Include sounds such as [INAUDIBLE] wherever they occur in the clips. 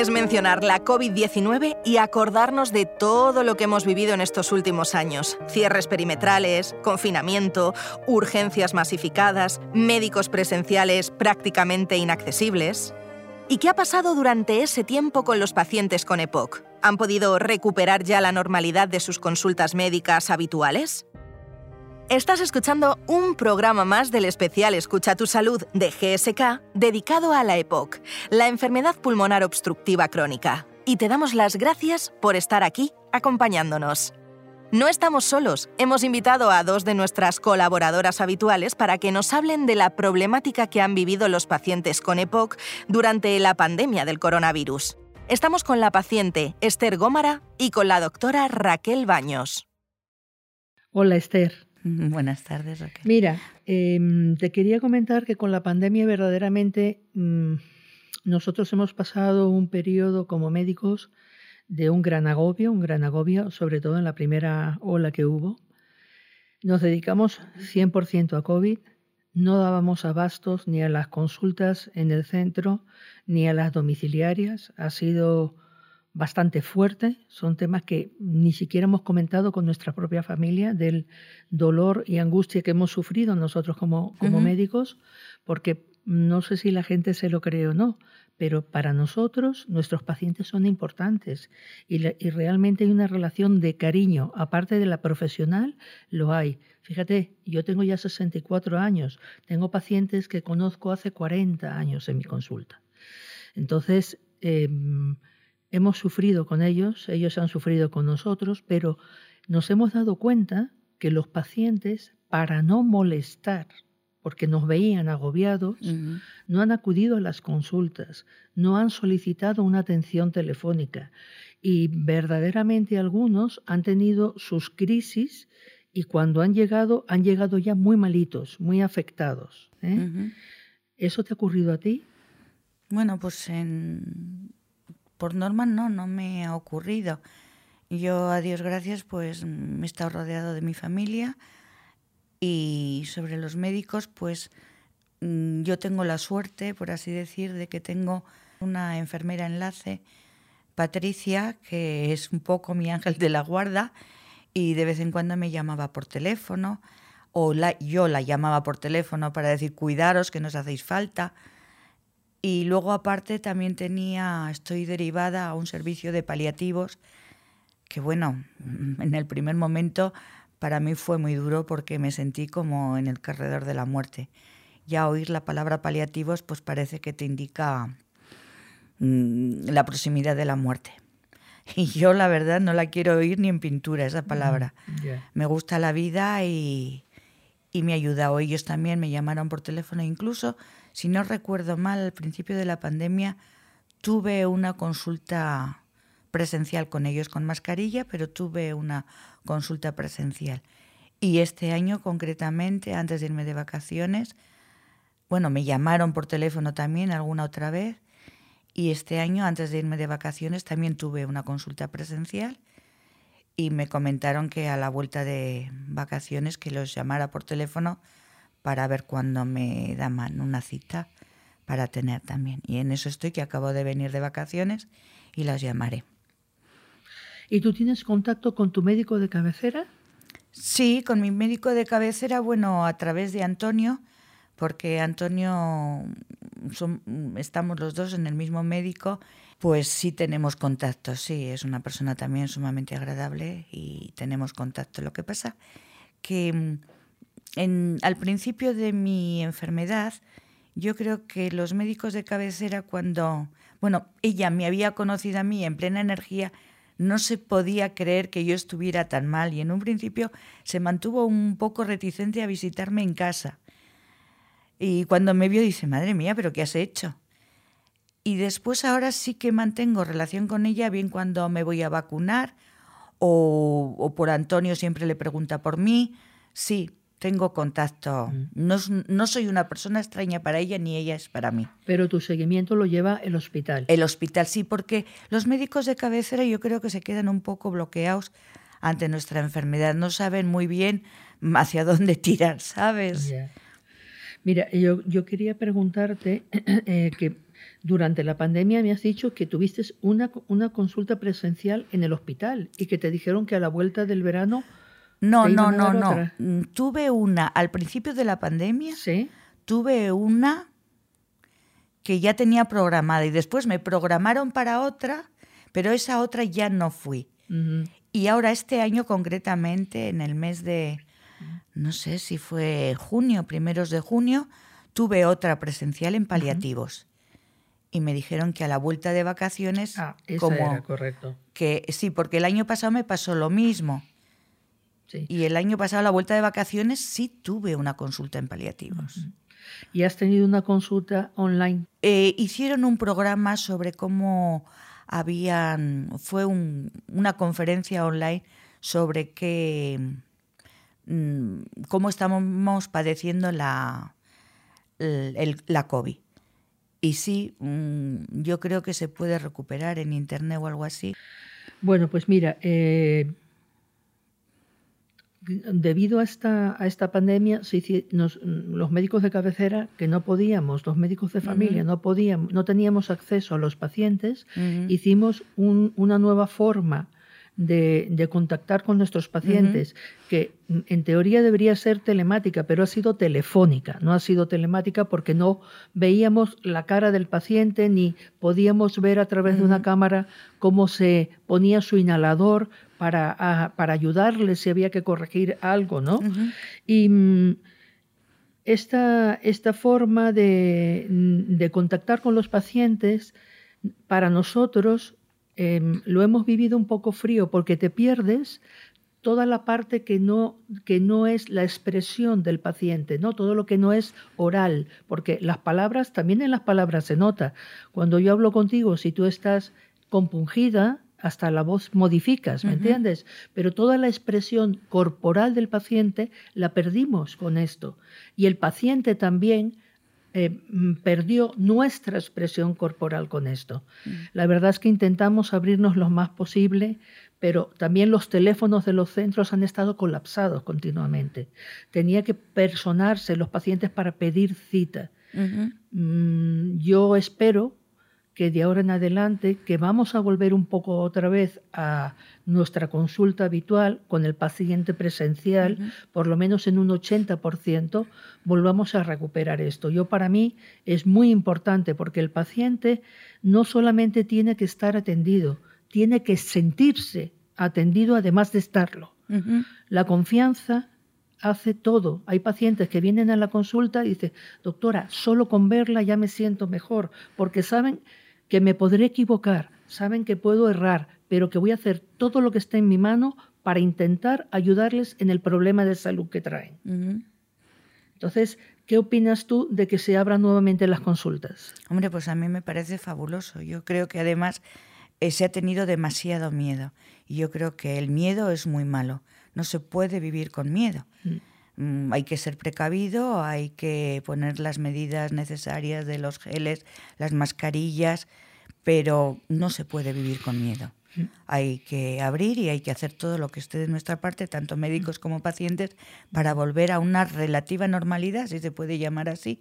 es mencionar la COVID-19 y acordarnos de todo lo que hemos vivido en estos últimos años. Cierres perimetrales, confinamiento, urgencias masificadas, médicos presenciales prácticamente inaccesibles. ¿Y qué ha pasado durante ese tiempo con los pacientes con EPOC? ¿Han podido recuperar ya la normalidad de sus consultas médicas habituales? Estás escuchando un programa más del especial Escucha tu Salud de GSK dedicado a la EPOC, la enfermedad pulmonar obstructiva crónica. Y te damos las gracias por estar aquí acompañándonos. No estamos solos, hemos invitado a dos de nuestras colaboradoras habituales para que nos hablen de la problemática que han vivido los pacientes con EPOC durante la pandemia del coronavirus. Estamos con la paciente Esther Gómara y con la doctora Raquel Baños. Hola Esther. Buenas tardes. Mira, em, te quería comentar que con la pandemia verdaderamente mm, nosotros hemos pasado un periodo como médicos de un gran agobio, un gran agobio, sobre todo en la primera ola que hubo. Nos dedicamos 100% a COVID, no dábamos abastos ni a las consultas en el centro ni a las domiciliarias. Ha sido bastante fuerte, son temas que ni siquiera hemos comentado con nuestra propia familia, del dolor y angustia que hemos sufrido nosotros como, como médicos, porque no sé si la gente se lo cree o no, pero para nosotros nuestros pacientes son importantes y, y, realmente hay una relación de cariño, aparte de la profesional, lo hay. Fíjate, yo tengo ya 64 años, tengo pacientes que conozco hace 40 años en mi consulta. Entonces, eh, hemos sufrido con ellos, ellos han sufrido con nosotros, pero nos hemos dado cuenta que los pacientes, para no molestar, porque nos veían agobiados, no han acudido a las consultas, no han solicitado una atención telefónica y verdaderamente algunos han tenido sus crisis y cuando han llegado, han llegado ya muy malitos, muy afectados. ¿eh? ¿Eso te ha ocurrido a ti? Bueno, pues en, por norma no, no me ha ocurrido. Yo, a Dios gracias, pues me he estado rodeado de mi familia y sobre los médicos, pues mm, yo tengo la suerte, por así decir, de que tengo una enfermera enlace, Patricia, que es un poco mi ángel de la guarda y de vez en cuando me llamaba por teléfono o la, yo la llamaba por teléfono para decir cuidaros, que nos hacéis falta y luego aparte también tenía, estoy derivada a un servicio de paliativos, que bueno, [LAUGHS] en el primer momento para mí fue muy duro porque me sentí como en el corredor de la muerte. Ya oír la palabra paliativos pues parece que te indica mm, la proximidad de la muerte. [LAUGHS] Y yo la verdad no la quiero oír ni en pintura esa palabra. Me gusta la vida y, y me ha ayudado. Ellos también me llamaron por teléfono incluso si no recuerdo mal, al principio de la pandemia tuve una consulta presencial con ellos con mascarilla, pero tuve una consulta presencial. Y este año concretamente, antes de irme de vacaciones, bueno, me llamaron por teléfono también alguna otra vez. Y este año, antes de irme de vacaciones, también tuve una consulta presencial y me comentaron que a la vuelta de vacaciones que los llamara por teléfono para ver cuándo me daban una cita para tener también. Y en eso estoy, que acabo de venir de vacaciones y las llamaré. ¿Y tú tienes contacto con tu médico de cabecera? Sí, con mi médico de cabecera, bueno, a través de Antonio, porque Antonio, estamos los dos en el mismo médico, pues sí tenemos contacto, sí, es una persona también sumamente agradable y tenemos contacto. Lo que pasa que al principio de mi enfermedad, yo creo que los médicos de cabecera cuando, bueno, ella me había conocido a mí en plena energía, no se podía creer que yo estuviera tan mal y en un principio se mantuvo un poco reticente a visitarme en casa. Y cuando me vio dice, madre mía, pero ¿qué has hecho? Y después ahora sí que mantengo relación con ella, bien cuando me voy a vacunar o, o por Antonio siempre le pregunta por mí. Sí, tengo contacto. Mm. No, no, soy una persona extraña para ella ni ella es para mí. Pero tu seguimiento lo lleva el hospital. El hospital, sí, porque los médicos de cabecera yo creo que se quedan un poco bloqueados ante nuestra enfermedad. No saben muy bien hacia dónde tirar, ¿sabes? Mira, yo, yo quería preguntarte [CLEARS THROAT] eh, que Durante la pandemia me has dicho que tuviste una, una consulta presencial en el hospital y que te dijeron que a la vuelta del verano... No, no, no, no. Mm, tuve una, al principio de la pandemia, ¿Sí? tuve una que ya tenía programada y después me programaron para otra, pero esa otra ya no fui. Y ahora este año concretamente, en el mes de, no sé si fue junio, primeros de junio, tuve otra presencial en paliativos y me dijeron que a la vuelta de vacaciones ah, como era, correcto. que sí porque el año pasado me pasó lo mismo y el año pasado a la vuelta de vacaciones sí tuve una consulta en paliativos. Y has tenido una consulta online eh, hicieron un programa sobre cómo habían fue una conferencia online sobre qué mm, cómo estamos padeciendo la la COVID. Y sí, mm, yo creo que se puede recuperar en internet o algo así. Bueno, pues mira, eh, debido a esta, a esta pandemia, los médicos de cabecera que no podíamos, los médicos de familia no podíamos, no teníamos acceso a los pacientes, hicimos una nueva forma de, contactar con nuestros pacientes, que en teoría debería ser telemática, pero ha sido telefónica, no ha sido telemática porque no veíamos la cara del paciente ni podíamos ver a través de una cámara cómo se ponía su inhalador para, para ayudarle si había que corregir algo, ¿no? Y mm, esta, esta forma de, de contactar con los pacientes para nosotros Em, lo hemos vivido un poco frío porque te pierdes toda la parte que no, que no es la expresión del paciente, ¿no? todo lo que no es oral, porque las palabras, también en las palabras se nota. Cuando yo hablo contigo, si tú estás compungida, hasta la voz modificas, ¿me entiendes? Pero toda la expresión corporal del paciente la perdimos con esto. Y el paciente también eh, mm, perdió nuestra expresión corporal con esto. Mm. La verdad es que intentamos abrirnos lo más posible, pero también los teléfonos de los centros han estado colapsados continuamente. Tenía que personarse los pacientes para pedir cita. Mm, yo espero que de ahora en adelante, que vamos a volver un poco otra vez a nuestra consulta habitual con el paciente presencial, por lo menos en un 80%, volvamos a recuperar esto. Yo para mí es muy importante porque el paciente no solamente tiene que estar atendido, tiene que sentirse atendido además de estarlo. La confianza hace todo. Hay pacientes que vienen a la consulta y dicen, doctora, solo con verla ya me siento mejor, porque saben que me podré equivocar, saben que puedo errar, pero que voy a hacer todo lo que esté en mi mano para intentar ayudarles en el problema de salud que traen. Entonces, ¿qué opinas tú de que se abran nuevamente las consultas? Hombre, pues a mí me parece fabuloso. Yo creo que además eh, se ha tenido demasiado miedo y yo creo que el miedo es muy malo. No se puede vivir con miedo. Mm, hay que ser precavido, hay que poner las medidas necesarias de los geles, las mascarillas, pero no se puede vivir con miedo. Hay que abrir y hay que hacer todo lo que esté de nuestra parte, tanto médicos como pacientes, para volver a una relativa normalidad, si se puede llamar así,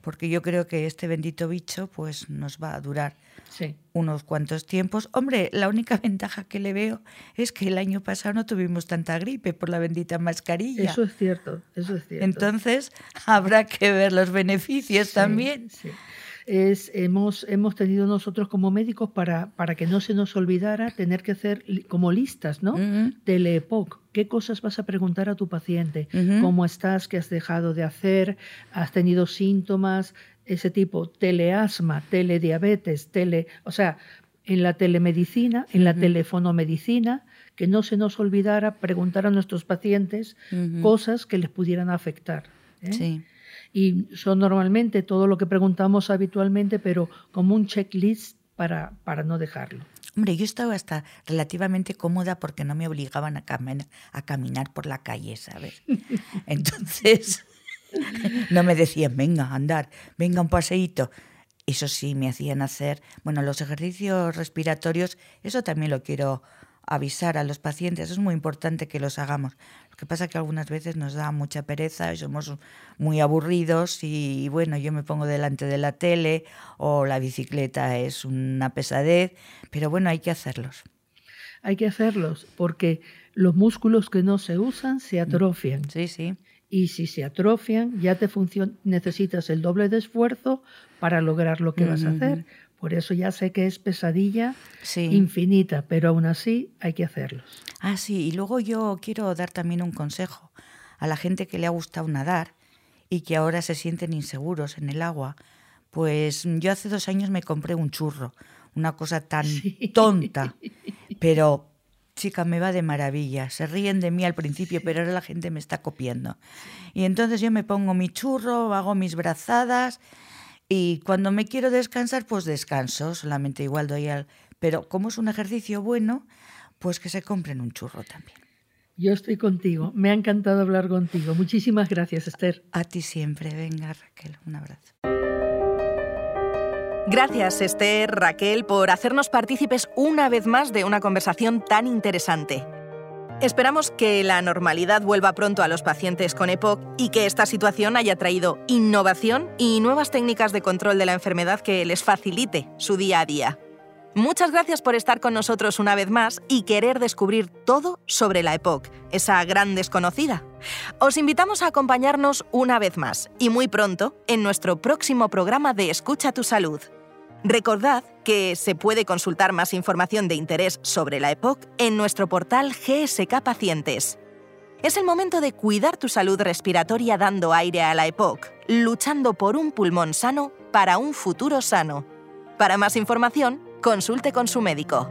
porque yo creo que este bendito bicho pues nos va a durar unos cuantos tiempos. Hombre, la única ventaja que le veo es que el año pasado no tuvimos tanta gripe por la bendita mascarilla. Eso es cierto, eso es cierto. Entonces [LAUGHS] habrá que ver los beneficios también. Es, hemos, hemos tenido nosotros como médicos para, para que no se nos olvidara tener que hacer como listas, ¿no? Teleepoc. ¿Qué cosas vas a preguntar a tu paciente? ¿Cómo estás? ¿Qué has dejado de hacer? ¿Has tenido síntomas? ese tipo, teleasma, telediabetes, tele, o sea, en la telemedicina, en la telefonomedicina, que no se nos olvidara preguntar a nuestros pacientes cosas que les pudieran afectar. ¿eh? Y son normalmente todo lo que preguntamos habitualmente, pero como un checklist para, para no dejarlo. Hombre, yo estaba hasta relativamente cómoda porque no me obligaban a, a caminar por la calle, ¿sabes? [LAUGHS] Entonces, [LAUGHS] no me decían, venga, andar, venga un paseíto. Eso sí, me hacían hacer, bueno, los ejercicios respiratorios, eso también lo quiero avisar a los pacientes, es muy importante que los hagamos. Lo que pasa es que algunas veces nos da mucha pereza y somos muy aburridos y, bueno, yo me pongo delante de la tele o la bicicleta es una pesadez, pero bueno, hay que hacerlos. Hay que hacerlos porque los músculos que no se usan se atrofian. Sí, sí. Y si se atrofian, ya te necesitas el doble de esfuerzo para lograr lo que vas a hacer. Por eso ya sé que es pesadilla infinita, pero aún así hay que hacerlos. Ah, sí, y luego yo quiero dar también un consejo a la gente que le ha gustado nadar y que ahora se sienten inseguros en el agua. Pues yo hace dos años me compré un churro, una cosa tan tonta, [LAUGHS] pero chica, me va de maravilla. Se ríen de mí al principio, pero ahora la gente me está copiando. Y entonces yo me pongo mi churro, hago mis brazadas y cuando me quiero descansar, pues descanso, solamente igual doy al... Pero como es un ejercicio bueno, pues que se compren un churro también. Yo estoy contigo. Me ha encantado hablar contigo. Muchísimas gracias, Esther. A ti siempre. Venga, Raquel. Un abrazo. Gracias, Esther, Raquel, por hacernos partícipes una vez más de una conversación tan interesante. Esperamos que la normalidad vuelva pronto a los pacientes con EPOC y que esta situación haya traído innovación y nuevas técnicas de control de la enfermedad que les facilite su día a día. Muchas gracias por estar con nosotros una vez más y querer descubrir todo sobre la EPOC, esa gran desconocida. Os invitamos a acompañarnos una vez más y muy pronto en nuestro próximo programa de Escucha tu Salud. Recordad que se puede consultar más información de interés sobre la EPOC en nuestro portal GSK Pacientes. Es el momento de cuidar tu salud respiratoria dando aire a la EPOC, luchando por un pulmón sano para un futuro sano. Para más información, consulte con su médico.